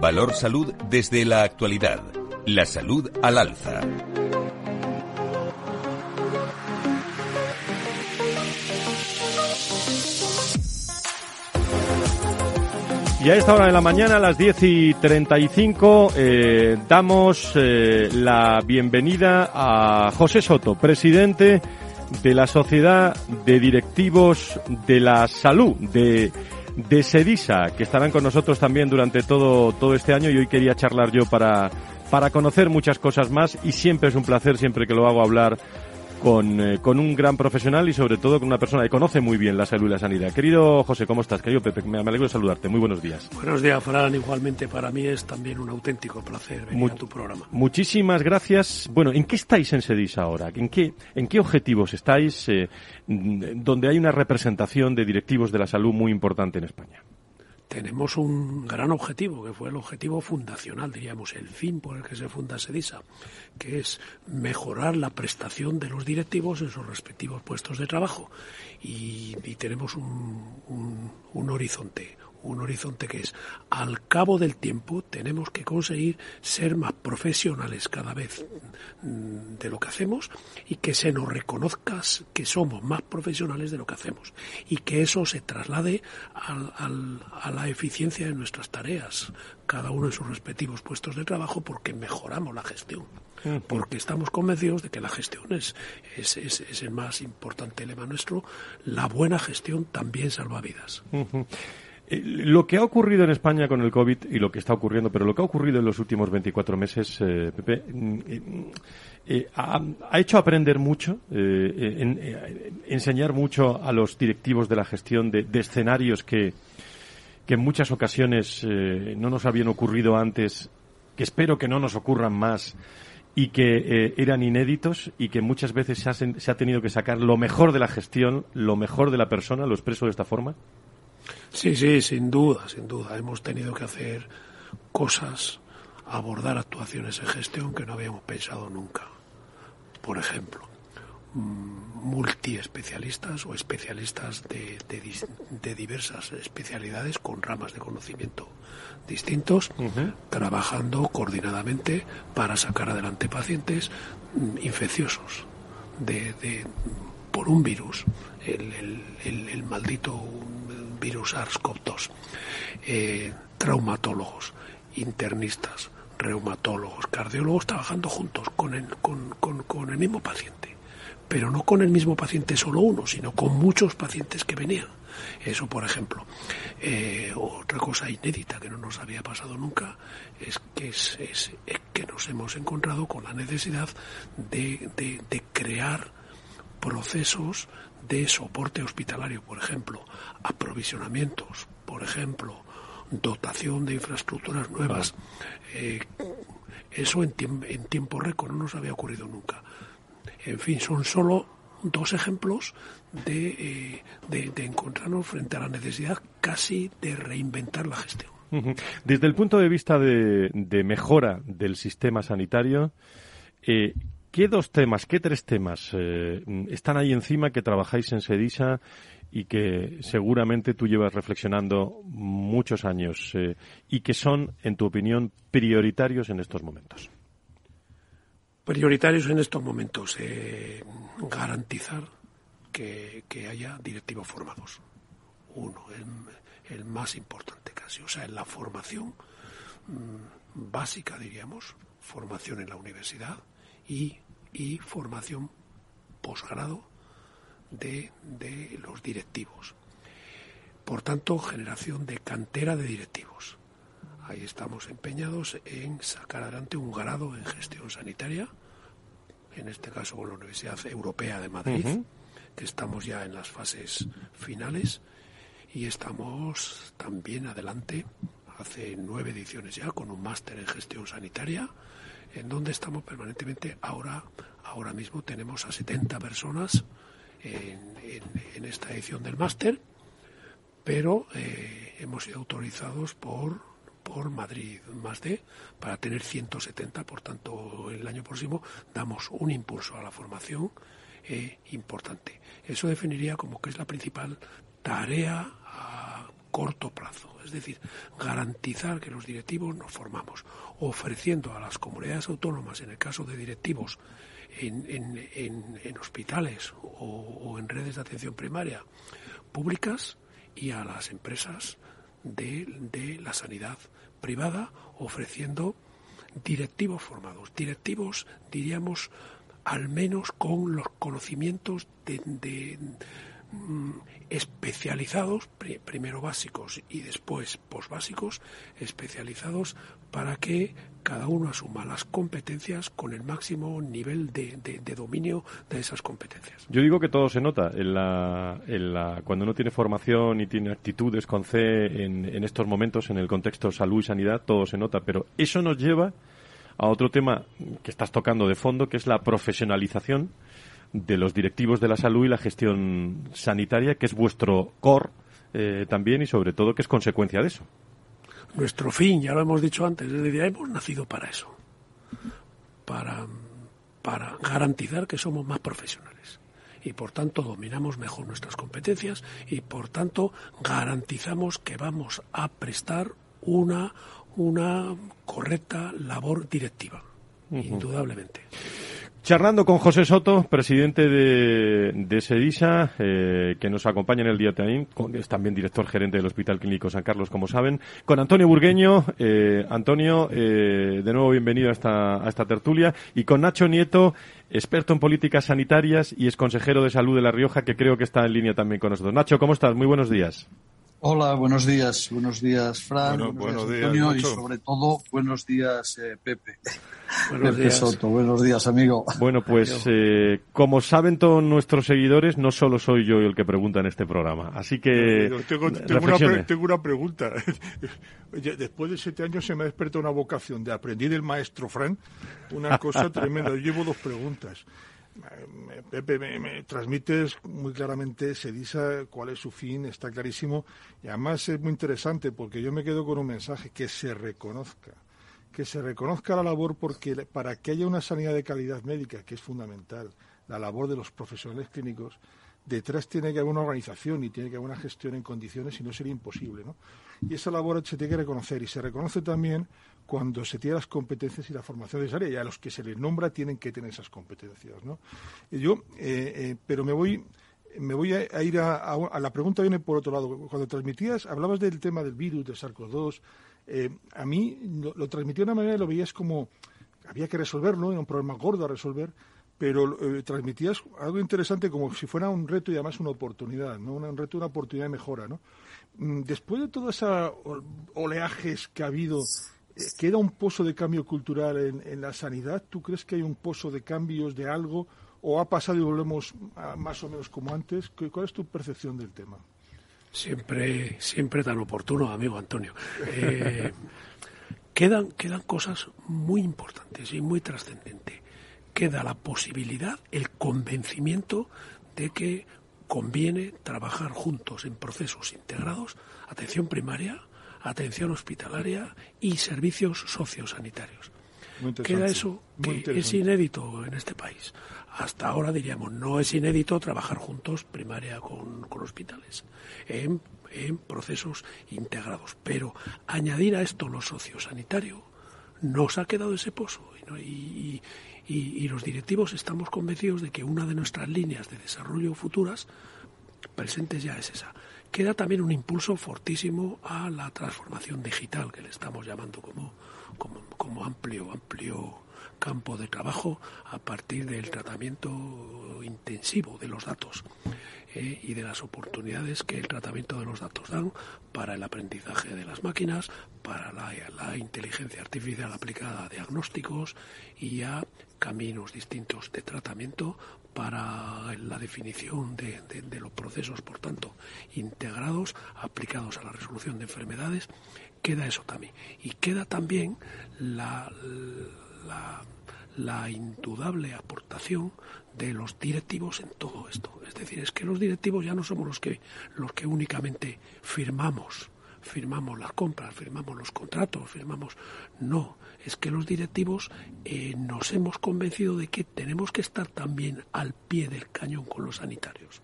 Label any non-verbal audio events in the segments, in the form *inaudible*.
Valor Salud desde la actualidad. La salud al alza. Y a esta hora de la mañana, a las 10 y 35, eh, damos eh, la bienvenida a José Soto, presidente de la Sociedad de Directivos de la Salud de, de Sedisa, que estarán con nosotros también durante todo, todo este año y hoy quería charlar yo para, para conocer muchas cosas más y siempre es un placer, siempre que lo hago hablar con, eh, con, un gran profesional y sobre todo con una persona que conoce muy bien la salud y la sanidad. Querido José, ¿cómo estás? Querido Pepe, me alegro de saludarte. Muy buenos días. Buenos días, Fran. Igualmente para mí es también un auténtico placer venir a tu programa. Muchísimas gracias. Bueno, ¿en qué estáis en Sedis ahora? ¿En qué, en qué objetivos estáis eh, donde hay una representación de directivos de la salud muy importante en España? Tenemos un gran objetivo, que fue el objetivo fundacional, diríamos, el fin por el que se funda SEDISA, que es mejorar la prestación de los directivos en sus respectivos puestos de trabajo. Y, tenemos un, horizonte, un horizonte que es, al cabo del tiempo, tenemos que conseguir ser más profesionales cada vez mm, de lo que hacemos y que se nos reconozca que somos más profesionales de lo que hacemos y que eso se traslade a la eficiencia de nuestras tareas, cada uno en sus respectivos puestos de trabajo, porque mejoramos la gestión porque estamos convencidos de que la gestión es, es, es, el más importante lema nuestro. La buena gestión también salva vidas. Eh, lo que ha ocurrido en España con el COVID y lo que está ocurriendo, pero lo que ha ocurrido en los últimos 24 meses, eh, Pepe, mm, eh, ha, hecho aprender mucho, enseñar mucho a los directivos de la gestión de, escenarios que, que, en muchas ocasiones no nos habían ocurrido antes, que espero que no nos ocurran más y que eran inéditos y que muchas veces se ha tenido que sacar lo mejor de la gestión, lo mejor de la persona, lo expreso de esta forma. Sí, sí, sin duda, sin duda. Hemos tenido que hacer cosas, abordar actuaciones en gestión que no habíamos pensado nunca. Por ejemplo, mm, multiespecialistas o especialistas de, de, diversas especialidades con ramas de conocimiento distintos, trabajando coordinadamente para sacar adelante pacientes mm, infecciosos de, por un virus, el, el, el maldito virus SARS-CoV-2, eh, traumatólogos, internistas, reumatólogos, cardiólogos trabajando juntos con el, con, con, el mismo paciente, pero no con el mismo paciente solo uno, sino con muchos pacientes que venían. Eso, por ejemplo. Eh, otra cosa inédita que no nos había pasado nunca es que, es, es, que nos hemos encontrado con la necesidad de, de, de crear procesos de soporte hospitalario, por ejemplo, aprovisionamientos, por ejemplo, dotación de infraestructuras nuevas. Eh, eso en, en tiempo récord no nos había ocurrido nunca. En fin, son solo dos ejemplos de, eh, de, encontrarnos frente a la necesidad casi de reinventar la gestión. Desde el punto de vista de, de mejora del sistema sanitario, eh, ¿Qué dos temas, qué tres temas eh, están ahí encima que trabajáis en Sedisa y que seguramente tú llevas reflexionando muchos años eh, y que son, en tu opinión, prioritarios en estos momentos? Prioritarios en estos momentos, eh, garantizar que, haya directivos formados. Uno, el, más importante casi, o sea, en la formación mm, básica, diríamos, formación en la universidad y y formación posgrado de, de los directivos. Por tanto, generación de cantera de directivos. Ahí estamos empeñados en sacar adelante un grado en gestión sanitaria, en este caso con la Universidad Europea de Madrid, que estamos ya en las fases finales y estamos también adelante, hace nueve ediciones ya, con un máster en gestión sanitaria en donde estamos permanentemente. Ahora, ahora mismo tenemos a 70 personas en, esta edición del máster, pero eh, hemos sido autorizados por, por Madrid más de para tener 170. Por tanto, el año próximo damos un impulso a la formación eh, importante. Eso definiría como que es la principal tarea corto plazo. Es decir, garantizar que los directivos nos formamos, ofreciendo a las comunidades autónomas, en el caso de directivos en, hospitales o, en redes de atención primaria públicas, y a las empresas de la sanidad privada, ofreciendo directivos formados, directivos, diríamos, al menos con los conocimientos de, especializados, primero básicos y después posbásicos, especializados para que cada uno asuma las competencias con el máximo nivel de, dominio de esas competencias. Yo digo que todo se nota en la, en la, cuando uno tiene formación y tiene actitudes con C en, en estos momentos, en el contexto salud y sanidad, todo se nota, pero eso nos lleva a otro tema que estás tocando de fondo, que es la profesionalización de los directivos de la salud y la gestión sanitaria, que es vuestro core eh, también y sobre todo que es consecuencia de eso. Nuestro fin, ya lo hemos dicho antes, es decir, hemos nacido para eso, para, para garantizar que somos más profesionales y por tanto dominamos mejor nuestras competencias y por tanto garantizamos que vamos a prestar una una correcta labor directiva, indudablemente. Charlando con José Soto, presidente de, de SEDISA, eh, que nos acompaña en el día también, es también director gerente del Hospital Clínico San Carlos, como saben, con Antonio Burgueño. Eh, Antonio, eh, de nuevo bienvenido a esta, a esta tertulia, y con Nacho Nieto, experto en políticas sanitarias y es consejero de salud de La Rioja, que creo que está en línea también con nosotros. Nacho, ¿cómo estás? Muy buenos días. Hola, buenos días. Buenos días, Fran. buenos, días, Antonio. y sobre todo, buenos días, eh, Pepe. *laughs* Buenos Pepe días. Soto. Buenos días, amigo. Bueno, pues eh, como saben todos nuestros seguidores, no solo soy yo el que pregunta en este programa. Así que. Tengo, tengo, una, pregunta. *laughs* Después de siete años se me ha despertado una vocación de aprender del maestro Fran. Una cosa *laughs* tremenda. Yo llevo dos preguntas. Pepe, me, transmites muy claramente, se dice cuál es su fin, está clarísimo. Y además es muy interesante porque yo me quedo con un mensaje, que se reconozca. Que se reconozca la labor porque para que haya una sanidad de calidad médica, que es fundamental, la labor de los profesionales clínicos, detrás tiene que haber una organización y tiene que haber una gestión en condiciones y no sería imposible. ¿no? Y esa labor se tiene que reconocer y se reconoce también cuando se tiene las competencias y la formación necesaria y a los que se les nombra tienen que tener esas competencias. ¿no? yo, eh, eh, pero me voy me voy a, ir a, la pregunta viene por otro lado. Cuando transmitías, hablabas del tema del virus, del SARS-CoV-2. Eh, a mí lo, lo de una manera y lo veías como había que resolverlo, era un problema gordo a resolver pero eh, transmitías algo interesante como si fuera un reto y además una oportunidad, ¿no? Un reto una oportunidad de mejora, ¿no? Mm, después de todos esos oleajes que ha habido, eh, ¿queda un pozo de cambio cultural en, la sanidad? ¿Tú crees que hay un pozo de cambios de algo o ha pasado y volvemos más o menos como antes? ¿Cuál es tu percepción del tema? Siempre, siempre tan oportuno, amigo Antonio. Eh, *laughs* quedan, quedan cosas muy importantes y muy trascendentes queda la posibilidad, el convencimiento de que conviene trabajar juntos en procesos integrados, atención primaria, atención hospitalaria y servicios sociosanitarios. Queda eso que es inédito en este país. Hasta ahora diríamos, no es inédito trabajar juntos primaria con, hospitales en, procesos integrados. Pero añadir a esto lo sociosanitario, nos ha quedado ese pozo. y, y, los directivos estamos convencidos de que una de nuestras líneas de desarrollo futuras presentes ya es esa. Queda también un impulso fortísimo a la transformación digital, que le estamos llamando como, como, amplio, amplio campo de trabajo a partir del tratamiento intensivo de los datos eh, y de las oportunidades que el tratamiento de los datos dan para el aprendizaje de las máquinas, para la, inteligencia artificial aplicada a diagnósticos y a caminos distintos de tratamiento para la definición de, los procesos, por tanto, integrados, aplicados a la resolución de enfermedades, queda eso también. Y queda también la, la indudable aportación de los directivos en todo esto. Es decir, es que los directivos ya no somos los que, los que únicamente firmamos firmamos las compras, firmamos los contratos, firmamos... No, es que los directivos eh, nos hemos convencido de que tenemos que estar también al pie del cañón con los sanitarios.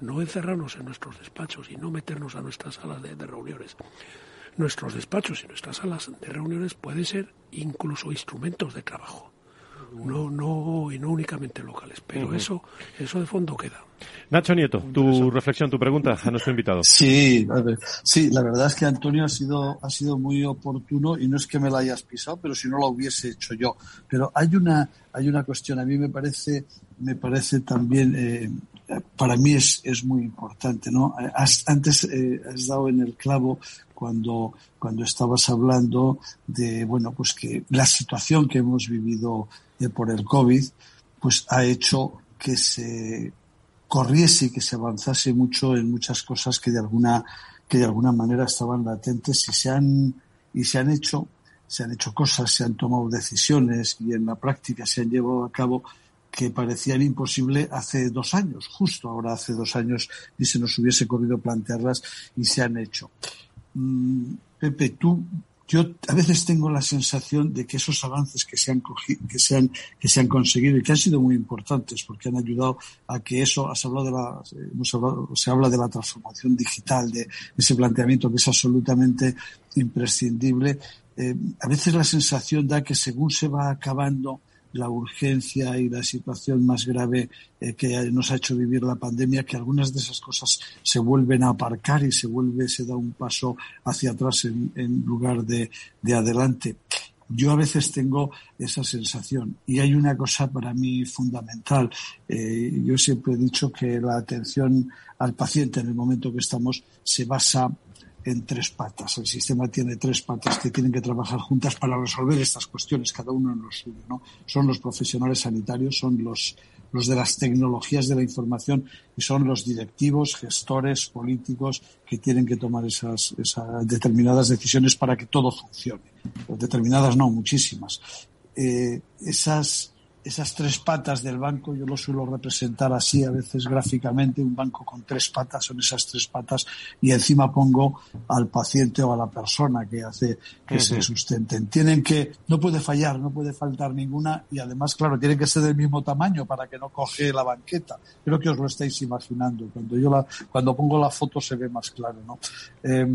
No encerrarnos en nuestros despachos y no meternos a nuestras salas de reuniones. Nuestros despachos y nuestras salas de reuniones pueden ser incluso instrumentos de trabajo no, no, y no únicamente locales, pero eso, eso de fondo queda. Nacho Nieto, tu reflexión, tu pregunta a nuestro invitado. Sí, sí, la verdad es que Antonio ha sido, ha sido muy oportuno y no es que me la hayas pisado, pero si no lo hubiese hecho yo. Pero hay una, hay una cuestión, a mí me parece, me parece también, eh, para mí es, es muy importante, ¿no? antes eh, has dado en el clavo cuando, cuando estabas hablando de, bueno, pues que la situación que hemos vivido por el COVID, pues ha hecho que se corriese y que se avanzase mucho en muchas cosas que de alguna que de alguna manera estaban latentes y se han y se han hecho se han hecho cosas, se han tomado decisiones y en la práctica se han llevado a cabo que parecían imposible hace dos años, justo ahora hace dos años, y se nos hubiese corrido plantearlas y se han hecho. Mm, Pepe, tú yo a veces tengo la sensación de que esos avances que se han que se han, que se han conseguido y que han sido muy importantes porque han ayudado a que eso, has hablado de la, hemos hablado, se habla de la transformación digital, de ese planteamiento que es absolutamente imprescindible. Eh, a veces la sensación da que según se va acabando la urgencia y la situación más grave eh, que nos ha hecho vivir la pandemia, que algunas de esas cosas se vuelven a aparcar y se vuelve, se da un paso hacia atrás en, lugar de, adelante. Yo a veces tengo esa sensación y hay una cosa para mí fundamental. Eh, yo siempre he dicho que la atención al paciente en el momento que estamos se basa en tres patas. El sistema tiene tres patas que tienen que trabajar juntas para resolver estas cuestiones, cada uno en lo suyo. ¿no? Son los profesionales sanitarios, son los, los de las tecnologías de la información y son los directivos, gestores, políticos que tienen que tomar esas, determinadas decisiones para que todo funcione. Determinadas no, muchísimas. Eh, esas esas tres patas del banco, yo lo suelo representar así a veces gráficamente, un banco con tres patas son esas tres patas y encima pongo al paciente o a la persona que hace que se sustenten. Tienen que, no puede fallar, no puede faltar ninguna y además, claro, tienen que ser del mismo tamaño para que no coge la banqueta. Creo que os lo estáis imaginando. Cuando yo la, cuando pongo la foto se ve más claro, ¿no? Eh,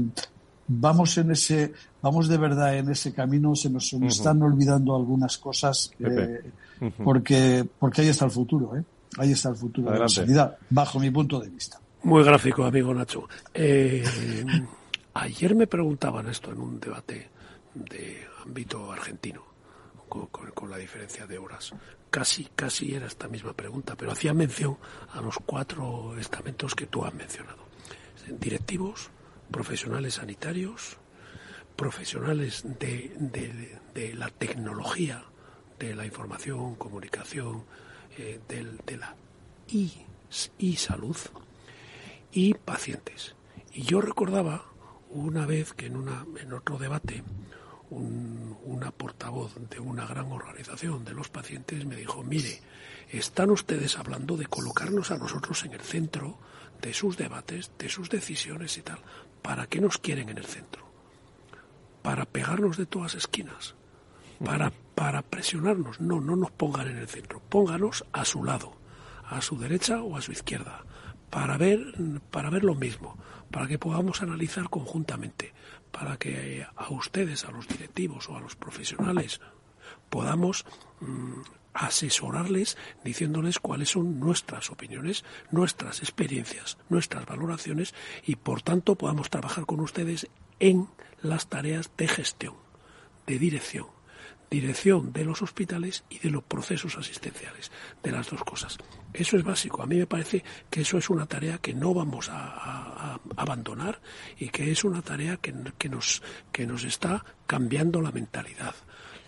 vamos en ese, vamos de verdad en ese camino, se nos, están olvidando algunas cosas, eh, porque, porque ahí está el futuro, ¿eh? Ahí está el futuro de la sanidad, bajo mi punto de vista. Muy gráfico, amigo Nacho. Eh, ayer me preguntaban esto en un debate de ámbito argentino, con, con, la diferencia de horas. Casi, casi era esta misma pregunta, pero hacía mención a los cuatro estamentos que tú has mencionado. Directivos, profesionales sanitarios, profesionales de, la tecnología, de la información, comunicación, eh, de, la y, salud y pacientes. Y yo recordaba una vez que en, una, en otro debate una portavoz de una gran organización de los pacientes me dijo, mire, están ustedes hablando de colocarnos a nosotros en el centro de sus debates, de sus decisiones y tal. ¿Para qué nos quieren en el centro? Para pegarnos de todas esquinas, para, para presionarnos. No, no nos pongan en el centro, pónganos a su lado, a su derecha o a su izquierda, para ver, para ver lo mismo, para que podamos analizar conjuntamente, para que a ustedes, a los directivos o a los profesionales, podamos mm, asesorarles diciéndoles cuáles son nuestras opiniones, nuestras experiencias, nuestras valoraciones y por tanto podamos trabajar con ustedes en las tareas de gestión, de dirección, dirección de los hospitales y de los procesos asistenciales, de las dos cosas. Eso es básico. A mí me parece que eso es una tarea que no vamos a, abandonar y que es una tarea que, nos, que nos está cambiando la mentalidad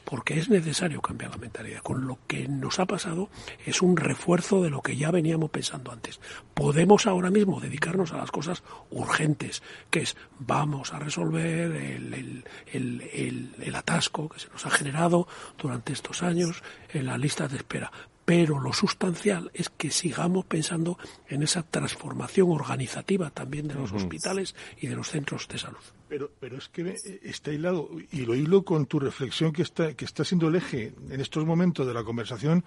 porque es necesario cambiar la mentalidad. Con lo que nos ha pasado es un refuerzo de lo que ya veníamos pensando antes. Podemos ahora mismo dedicarnos a las cosas urgentes, que es vamos a resolver el, el, atasco que se nos ha generado durante estos años en la lista de espera pero lo sustancial es que sigamos pensando en esa transformación organizativa también de los hospitales y de los centros de salud. Pero, pero es que eh, está hilado, y lo hilo con tu reflexión que está, que está siendo el eje en estos momentos de la conversación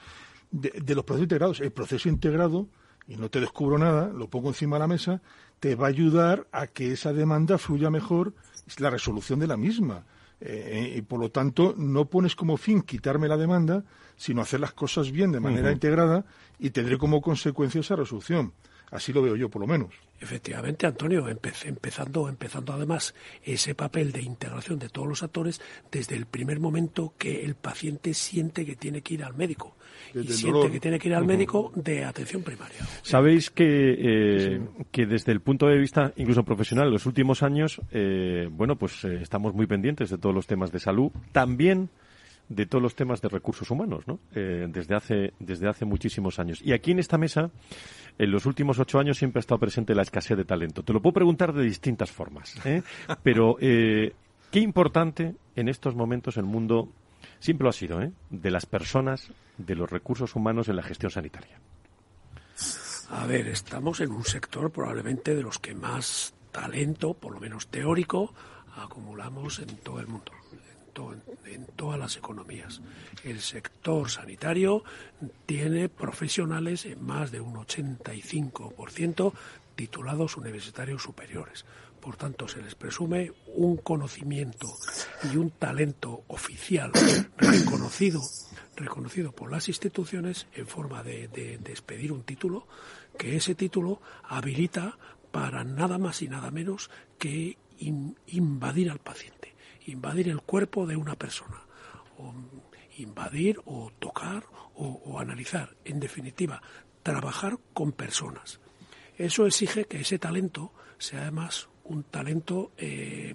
de, de los procesos integrados. El proceso integrado, y no te descubro nada, lo pongo encima de la mesa, te va a ayudar a que esa demanda fluya mejor, la resolución de la misma. Eh, y por lo tanto no pones como fin quitarme la demanda, sino hacer las cosas bien de manera integrada y tendré como consecuencia esa resolución. Así lo veo yo, por lo menos. Efectivamente, Antonio, empezando, empezando además ese papel de integración de todos los actores desde el primer momento que el paciente siente que tiene que ir al médico y siente que tiene que ir al médico de atención primaria. Sabéis que, eh, que desde el punto de vista incluso profesional, en los últimos años, eh, bueno, pues eh, estamos muy pendientes de todos los temas de salud. También de todos los temas de recursos humanos, ¿no? Eh, desde hace desde hace muchísimos años. Y aquí en esta mesa, en los últimos ocho años siempre ha estado presente la escasez de talento. Te lo puedo preguntar de distintas formas, ¿eh? *laughs* pero eh, qué importante en estos momentos el mundo siempre lo ha sido, ¿eh? De las personas, de los recursos humanos en la gestión sanitaria. A ver, estamos en un sector probablemente de los que más talento, por lo menos teórico, acumulamos en todo el mundo en, todas las economías. El sector sanitario tiene profesionales en más de un 85% titulados universitarios superiores. Por tanto, se les presume un conocimiento y un talento oficial reconocido, reconocido por las instituciones en forma de, de, expedir un título, que ese título habilita para nada más y nada menos que invadir al paciente invadir el cuerpo de una persona, o invadir o tocar o, analizar, en definitiva, trabajar con personas. Eso exige que ese talento sea además un talento, eh,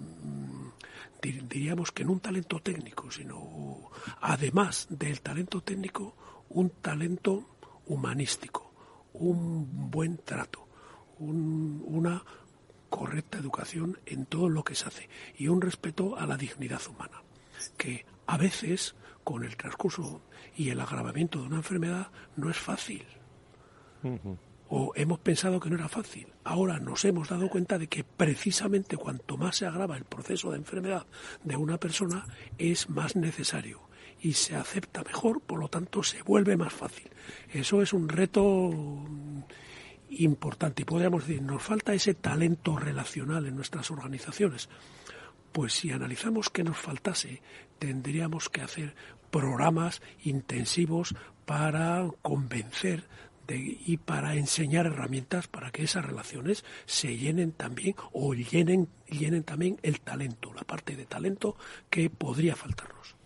diríamos que no un talento técnico, sino además del talento técnico, un talento humanístico, un buen trato, una correcta educación en todo lo que se hace y un respeto a la dignidad humana, que a veces con el transcurso y el agravamiento de una enfermedad no es fácil. O hemos pensado que no era fácil. Ahora nos hemos dado cuenta de que precisamente cuanto más se agrava el proceso de enfermedad de una persona es más necesario y se acepta mejor, por lo tanto se vuelve más fácil. Eso es un reto importante. Y podríamos decir, nos falta ese talento relacional en nuestras organizaciones. Pues si analizamos que nos faltase, tendríamos que hacer programas intensivos para convencer de, y para enseñar herramientas para que esas relaciones se llenen también o llenen, llenen también el talento, la parte de talento que podría faltarnos.